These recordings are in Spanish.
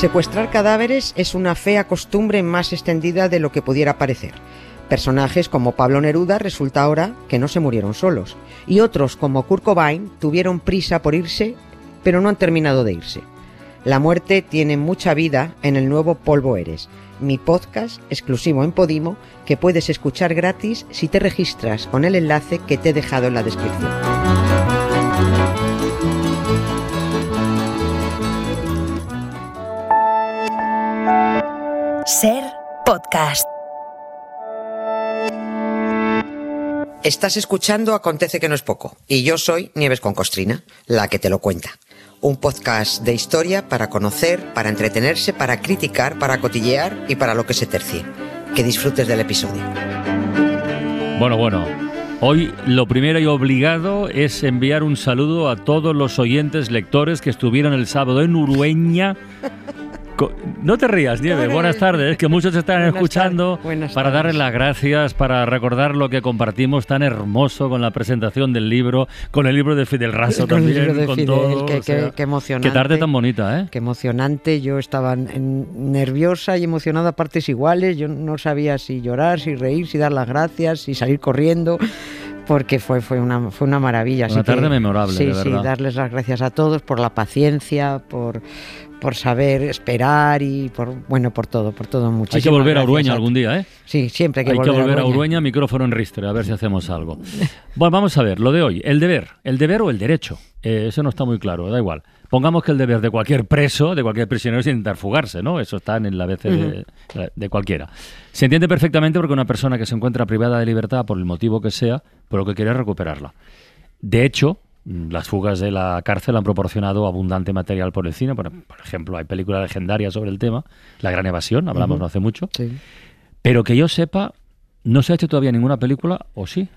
Secuestrar cadáveres es una fea costumbre más extendida de lo que pudiera parecer. Personajes como Pablo Neruda resulta ahora que no se murieron solos, y otros como Kurt Cobain tuvieron prisa por irse, pero no han terminado de irse. La muerte tiene mucha vida en el nuevo Polvo Eres, mi podcast exclusivo en Podimo que puedes escuchar gratis si te registras con el enlace que te he dejado en la descripción. Podcast. Estás escuchando Acontece que no es poco y yo soy Nieves con Costrina, la que te lo cuenta. Un podcast de historia para conocer, para entretenerse, para criticar, para cotillear y para lo que se tercie. Que disfrutes del episodio. Bueno, bueno. Hoy lo primero y obligado es enviar un saludo a todos los oyentes lectores que estuvieron el sábado en Urueña no te rías, Nieve. Buenas tardes. Es que muchos están escuchando para darles las gracias, para recordar lo que compartimos tan hermoso con la presentación del libro, con el libro de Fidel Raso también, con todo. Qué, emocionante. Qué tarde tan bonita, ¿eh? Qué emocionante. Yo estaba nerviosa y emocionada a partes iguales. Yo no sabía si llorar, si reír, si dar las gracias, si salir corriendo porque fue, fue, una, fue una maravilla. Una tarde memorable. Sí, de sí, darles las gracias a todos por la paciencia, por, por saber esperar y por bueno por todo, por todo mucho. Hay que volver a Urueña algún día, ¿eh? Sí, siempre hay que hay volver, que volver a Urueña. micrófono en ristre, a ver si hacemos algo. bueno, vamos a ver, lo de hoy, el deber, el deber o el derecho. Eh, eso no está muy claro, da igual. Pongamos que el deber de cualquier preso, de cualquier prisionero es intentar fugarse, ¿no? Eso está en la BC de, de, cualquiera. Se entiende perfectamente porque una persona que se encuentra privada de libertad por el motivo que sea, por lo que quiere recuperarla. De hecho, las fugas de la cárcel han proporcionado abundante material por el cine. Por, ejemplo, hay películas legendarias sobre el tema. La Gran Evasión, hablamos no hace mucho. Pero que yo sepa, no se ha hecho todavía ninguna película, ¿o sí?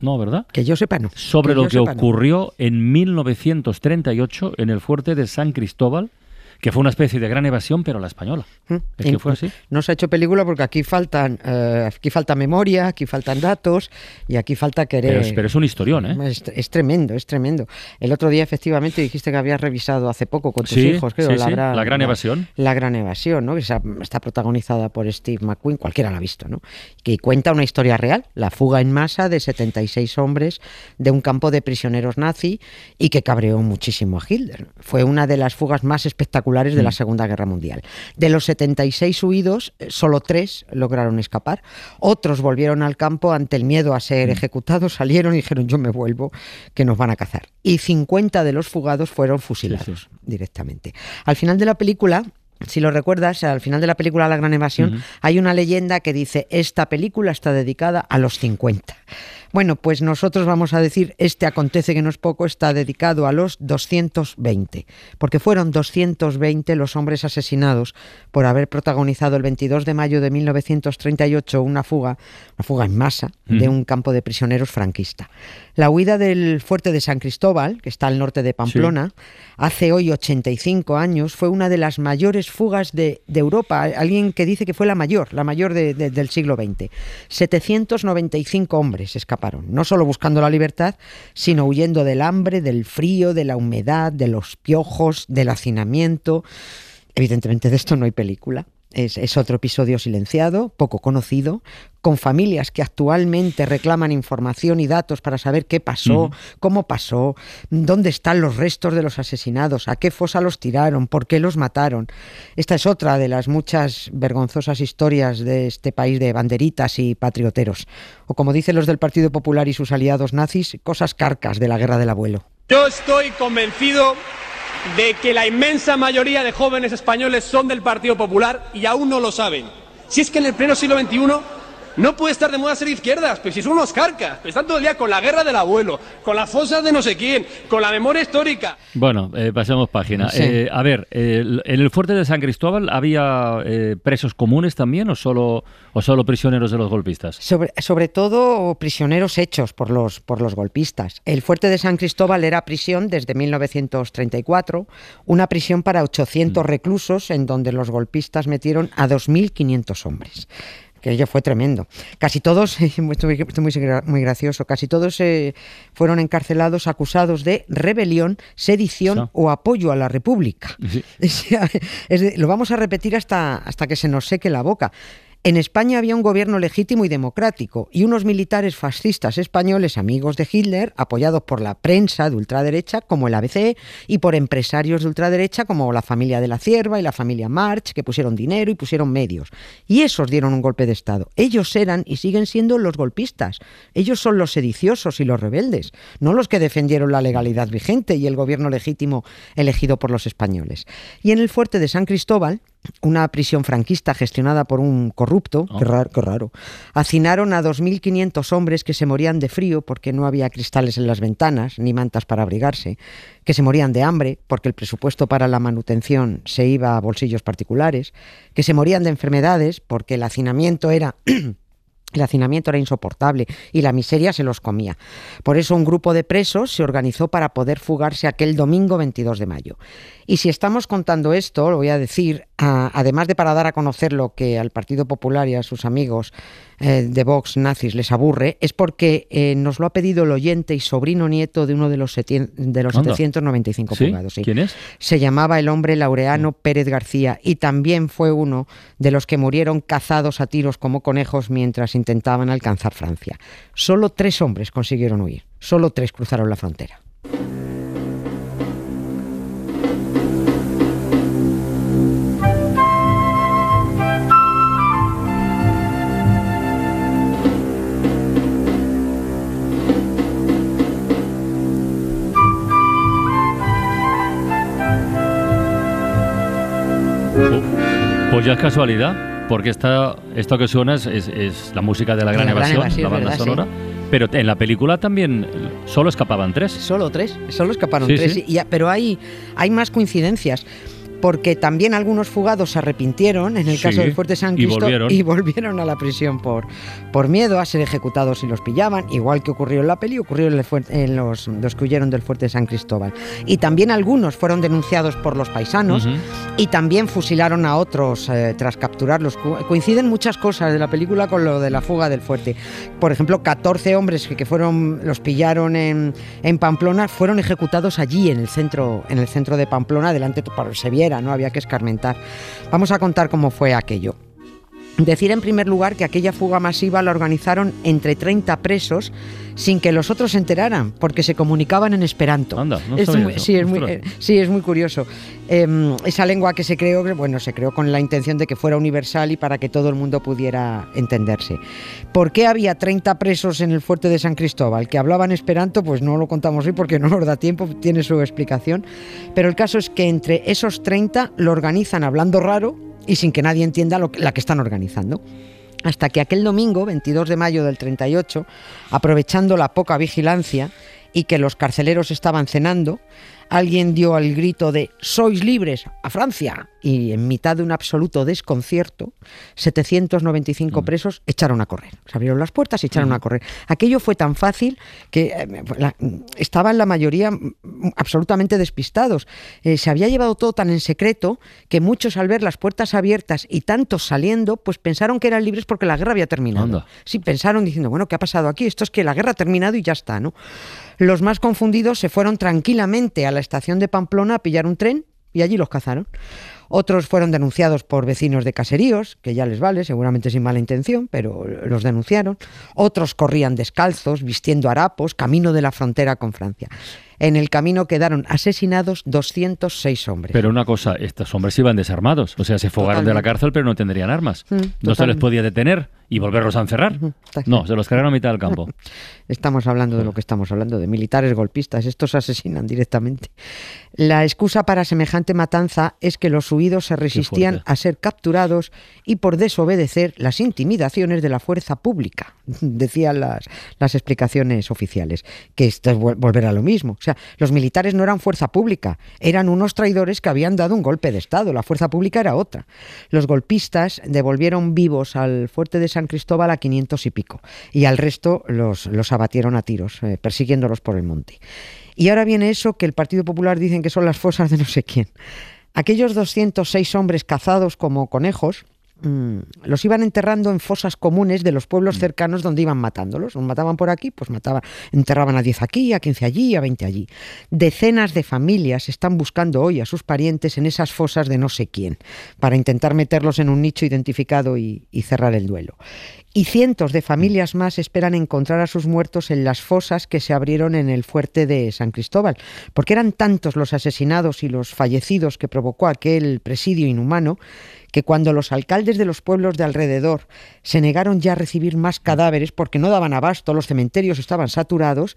No, ¿verdad? Que yo sepa, no. Sobre lo que ocurrió en 1938 en el fuerte de San Cristóbal, que fue una especie de gran evasión, pero la española. Mm. Es que fue así. No se ha hecho película porque aquí faltan, eh, aquí falta memoria, aquí faltan datos y aquí falta querer. Pero es, un historión, ¿eh? Es, tremendo, es tremendo. El otro día, efectivamente, dijiste que habías revisado hace poco con tus hijos, creo, la, Gran, la, gran evasión. La, gran evasión, ¿no? Que está protagonizada por Steve McQueen, cualquiera la ha visto, ¿no? Que cuenta una historia real, la fuga en masa de 76 hombres de un campo de prisioneros nazi y que cabreó muchísimo a Hitler. Fue una de las fugas más espectaculares de la mm. Segunda Guerra Mundial. De los 76 huidos, eh, solo tres lograron escapar. Otros volvieron al campo ante el miedo a ser mm. ejecutados, salieron y dijeron yo me vuelvo, que nos van a cazar. Y 50 de los fugados fueron fusilados directamente. Al final de la película, si lo recuerdas, al final de la película La Gran Evasión, hay una leyenda que dice, esta película está dedicada a los 50. Bueno, pues nosotros vamos a decir, este acontece que no es poco, está dedicado a los 220, porque fueron 220 los hombres asesinados por haber protagonizado el 22 de mayo de 1938 una fuga, una fuga en masa de un campo de prisioneros franquista. La huida del fuerte de San Cristóbal, que está al norte de Pamplona, hace hoy 85 años, fue una de las mayores fugas de, Europa. Alguien que dice que fue la mayor, la mayor del siglo XX. 795 hombres escaparon, no solo buscando la libertad, sino huyendo del hambre, del frío, de la humedad, de los piojos, del hacinamiento. Evidentemente de esto no hay película. Es, otro episodio silenciado, poco conocido, con familias que actualmente reclaman información y datos para saber qué pasó, cómo pasó, dónde están los restos de los asesinados, a qué fosa los tiraron, por qué los mataron. Esta es otra de las muchas vergonzosas historias de este país de banderitas y patrioteros. O como dicen los del Partido Popular y sus aliados nazis, cosas carcas de la guerra del abuelo. Yo estoy convencido de que la inmensa mayoría de jóvenes españoles son del Partido Popular y aún no lo saben. Si es que en el pleno siglo XXI no puede estar de moda ser izquierdas, pero si son unos carcas, están todo el día con la guerra del abuelo, con las fosas de no sé quién, con la memoria histórica. Bueno, eh, pasemos página. Eh, a ver, ¿en el fuerte de San Cristóbal había eh, presos comunes también o solo, o solo prisioneros de los golpistas? Sobre, sobre todo prisioneros hechos por los, por los golpistas. El fuerte de San Cristóbal era prisión desde 1934, una prisión para 800 mm. reclusos en donde los golpistas metieron a 2.500 hombres. Que ello fue tremendo. Casi todos, esto muy, muy, gracioso, casi todos eh, fueron encarcelados acusados de rebelión, sedición o apoyo a la República. lo vamos a repetir hasta, hasta que se nos seque la boca. En España había un gobierno legítimo y democrático y unos militares fascistas españoles amigos de Hitler, apoyados por la prensa de ultraderecha como el ABC y por empresarios de ultraderecha como la familia de la Cierva y la familia March, que pusieron dinero y pusieron medios. Y esos dieron un golpe de Estado. Ellos eran y siguen siendo los golpistas. Ellos son los sediciosos y los rebeldes, no los que defendieron la legalidad vigente y el gobierno legítimo elegido por los españoles. Y en el fuerte de San Cristóbal, una prisión franquista gestionada por un corrupto, qué, ah. raro, qué raro, hacinaron a 2.500 hombres que se morían de frío porque no había cristales en las ventanas ni mantas para abrigarse, que se morían de hambre porque el presupuesto para la manutención se iba a bolsillos particulares, que se morían de enfermedades porque el hacinamiento era El hacinamiento era insoportable y la miseria se los comía. Por eso un grupo de presos se organizó para poder fugarse aquel domingo 22 de mayo. Y si estamos contando esto, lo voy a decir, además de para dar a conocer lo que al Partido Popular y a sus amigos eh, de Vox nazis les aburre, es porque eh, nos lo ha pedido el oyente y sobrino nieto de uno de los, de los 795 fugados. ¿Quién es? Se llamaba el hombre Laureano Pérez García y también fue uno de los que murieron cazados a tiros como conejos mientras intentaban alcanzar Francia. Solo tres hombres consiguieron huir, solo tres cruzaron la frontera. Ya es casualidad, porque esta, esto que suena es, la música de la Gran, Evasión, la banda sonora. Pero en la película también solo escapaban tres. Solo tres, solo escaparon tres. pero hay, hay más coincidencias porque también algunos fugados se arrepintieron en el caso del Fuerte San Cristo y volvieron. a la prisión por, por miedo a ser ejecutados si los pillaban, igual que ocurrió en la peli, ocurrió en, los, los, que huyeron del Fuerte San Cristóbal. Y también algunos fueron denunciados por los paisanos y también fusilaron a otros eh, tras capturarlos. Coinciden muchas cosas de la película con lo de la fuga del fuerte. Por ejemplo, 14 hombres que, fueron los pillaron en, en Pamplona fueron ejecutados allí en el centro en el centro de Pamplona delante para no había que escarmentar. Vamos a contar cómo fue aquello. Decir en primer lugar que aquella fuga masiva la organizaron entre 30 presos sin que los otros se enteraran, porque se comunicaban en esperanto. sí, es muy, eh, sí, es muy curioso. Em, esa lengua que se creó, bueno, se creó con la intención de que fuera universal y para que todo el mundo pudiera entenderse. ¿Por qué había 30 presos en el fuerte de San Cristóbal que hablaban esperanto? Pues no lo contamos hoy porque no nos da tiempo, tiene su explicación. Pero el caso es que entre esos 30 lo organizan hablando raro y sin que nadie entienda lo, la que están organizando. Hasta que aquel domingo, 22 de mayo del 38, aprovechando la poca vigilancia y que los carceleros estaban cenando, alguien dio al grito de ¡Sois libres! ¡A Francia! Y en mitad de un absoluto desconcierto, 795 mm. presos echaron a correr. Se abrieron las puertas y echaron a correr. Aquello fue tan fácil que eh, estaban la mayoría absolutamente despistados. Eh, se había llevado todo tan en secreto que muchos al ver las puertas abiertas y tantos saliendo, pues pensaron que eran libres porque la guerra había terminado. Sí, pensaron diciendo, bueno, ¿qué ha pasado aquí? Esto es que la guerra ha terminado y ya está, ¿no? Los más confundidos se fueron tranquilamente a la estación de Pamplona a pillar un tren y allí los cazaron. Otros fueron denunciados por vecinos de caseríos, que ya les vale, seguramente sin mala intención, pero los denunciaron. Otros corrían descalzos, vistiendo harapos, camino de la frontera con Francia. En el camino quedaron asesinados 206 hombres. Pero una cosa, estos hombres iban desarmados, o sea, se fugaron de la cárcel pero no tendrían armas. Mm, no se les podía detener y volverlos a encerrar. No, se los cargaron a mitad del campo. Estamos hablando de lo que estamos hablando, de militares golpistas. Estos asesinan directamente. La excusa para semejante matanza es que los huidos se resistían a ser capturados y por desobedecer las intimidaciones de la fuerza pública, decían las, las explicaciones oficiales. Que esto es volver a lo mismo. Sea, los militares no eran fuerza pública, eran unos traidores que habían dado un golpe de Estado. La fuerza pública era otra. Los golpistas devolvieron vivos al fuerte de San Cristóbal a 500 y pico y al resto los, los abatieron a tiros, eh, persiguiéndolos por el monte. Y ahora viene eso que el Partido Popular dicen que son las fosas de no sé quién. Aquellos 206 hombres cazados como conejos mm, los iban enterrando en fosas comunes de los pueblos Mm. cercanos donde iban matándolos. Los mataban por aquí, pues mataban, enterraban a 10 aquí, a 15 allí, a 20 allí. Decenas de familias están buscando hoy a sus parientes en esas fosas de no sé quién, para intentar meterlos en un nicho identificado y, y cerrar el duelo. Y cientos de familias más esperan encontrar a sus muertos en las fosas que se abrieron en el fuerte de San Cristóbal, porque eran tantos los asesinados y los fallecidos que provocó aquel presidio inhumano que cuando los alcaldes de los pueblos de alrededor se negaron ya a recibir más cadáveres porque no daban abasto, los cementerios estaban saturados,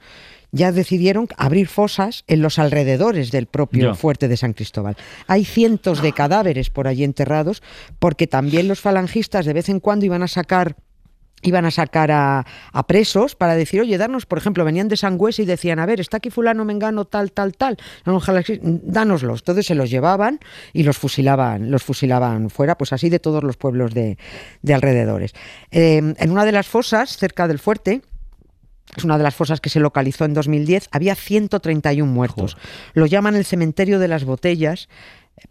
ya decidieron abrir fosas en los alrededores del propio fuerte de San Cristóbal. Hay cientos de cadáveres por allí enterrados porque también los falangistas de vez en cuando iban a sacar iban a sacar a, a presos para decir, oye, darnos, por ejemplo, venían de Sangüesa y decían, a ver, está aquí fulano, mengano, tal, tal, tal, dánoslos. Entonces se los llevaban y los fusilaban, los fusilaban fuera, pues así de todos los pueblos de, de alrededores. Eh, en una de las fosas, cerca del fuerte, es una de las fosas que se localizó en 2010, había 131 muertos. Lo llaman el cementerio de las botellas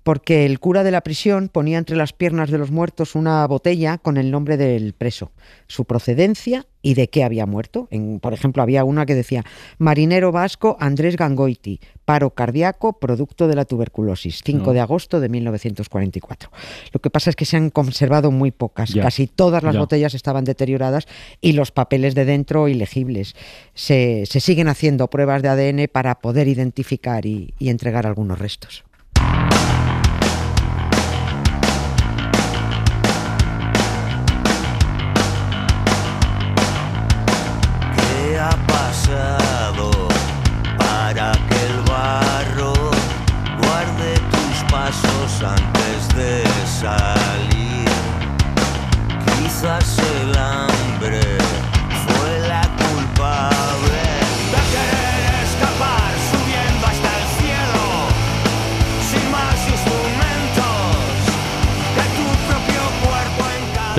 porque el cura de la prisión ponía entre las piernas de los muertos una botella con el nombre del preso, su procedencia y de qué había muerto. En, por ejemplo, había una que decía marinero vasco Andrés Gangoiti, paro cardíaco producto de la tuberculosis, 5 No. de agosto de 1944. Lo que pasa es que se han conservado muy pocas, Ya. casi todas las Ya. botellas estaban deterioradas y los papeles de dentro ilegibles. Se, se siguen haciendo pruebas de ADN para poder identificar y- y entregar algunos restos.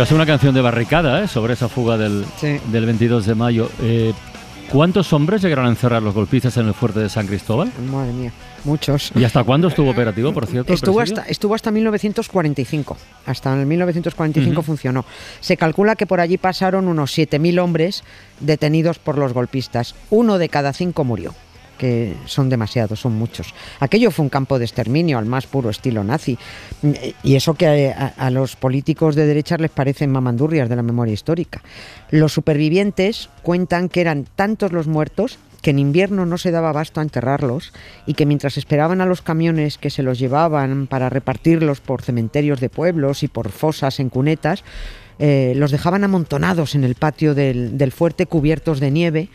En Te hace una canción de barricada ¿eh? sobre esa fuga del, Sí. del 22 de mayo. Eh, ¿Cuántos hombres llegaron a encerrar los golpistas en el fuerte de San Cristóbal? Madre mía, muchos. ¿Y hasta cuándo estuvo operativo, por cierto? Estuvo hasta, estuvo hasta 1945. Hasta el 1945 funcionó. Se calcula que por allí pasaron unos 7.000 hombres detenidos por los golpistas. Uno de cada cinco murió que son demasiados, son muchos. Aquello fue un campo de exterminio al más puro estilo nazi. Y eso que a, los políticos de derecha les parecen mamandurrias de la memoria histórica. Los supervivientes cuentan que eran tantos los muertos que en invierno no se daba abasto a enterrarlos y que mientras esperaban a los camiones que se los llevaban para repartirlos por cementerios de pueblos y por fosas en cunetas, eh, los dejaban amontonados en el patio del fuerte cubiertos de nieve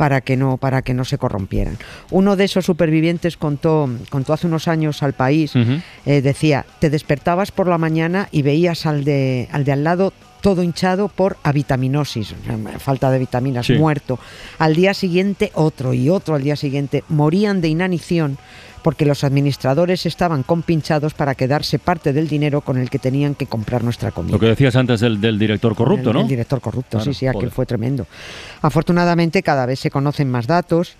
para que no para que no se corrompieran. Uno de esos supervivientes contó contó hace unos años al país eh, decía te despertabas por la mañana y veías al de al de al lado todo hinchado por avitaminosis, falta de vitaminas, Sí. muerto. Al día siguiente otro y otro al día siguiente morían de inanición porque los administradores estaban compinchados para quedarse parte del dinero con el que tenían que comprar nuestra comida. Lo que decías antes del, del director corrupto, El- ¿no? El director corrupto, Claro, sí, sí, aquel joder. fue tremendo. Afortunadamente cada vez se conocen más datos,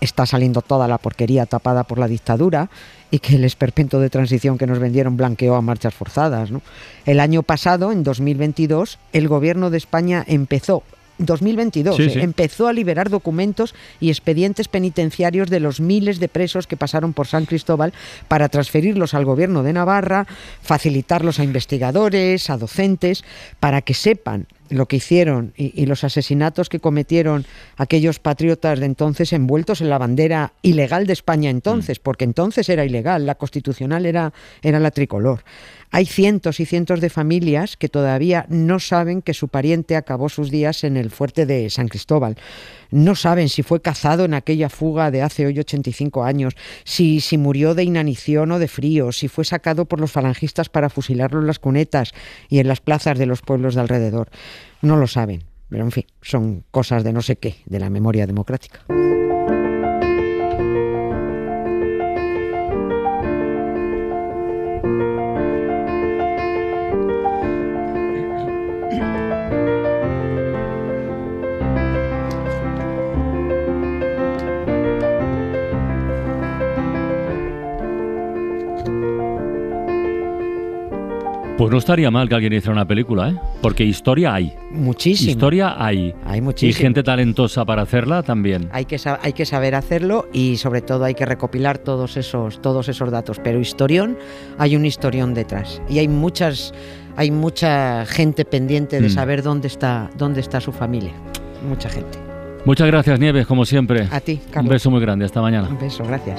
está saliendo toda la porquería tapada por la dictadura y que el esperpento de transición que nos vendieron blanqueó a marchas forzadas. ¿no? El año pasado, en 2022, el gobierno de España empezó 2022 Sí, eh, sí. empezó a liberar documentos y expedientes penitenciarios de los miles de presos que pasaron por San Cristóbal para transferirlos al gobierno de Navarra, facilitarlos a investigadores, a docentes, para que sepan lo que hicieron y, y los asesinatos que cometieron aquellos patriotas de entonces envueltos en la bandera ilegal de España entonces, porque entonces era ilegal, la constitucional era, era la tricolor. Hay cientos y cientos de familias que todavía no saben que su pariente acabó sus días en el fuerte de San Cristóbal. No saben si fue cazado en aquella fuga de hace hoy 85 años, si, si murió de inanición o de frío, si fue sacado por los falangistas para fusilarlo en las cunetas y en las plazas de los pueblos de alrededor. No lo saben, pero en fin, son cosas de no sé qué, de la memoria democrática. Pues no estaría mal que alguien hiciera una película, ¿eh? Porque historia hay. Muchísima. Historia hay. Hay. Y gente talentosa para hacerla también. Hay que, hay que saber hacerlo y sobre todo hay que recopilar todos esos, todos esos datos. Pero historión, hay un historión detrás. Y hay muchas, hay mucha gente pendiente de mm. saber dónde está, dónde está su familia. Mucha gente. Muchas gracias, Nieves, como siempre. A ti, Carlos. Un beso muy grande. Hasta mañana. Un beso, gracias.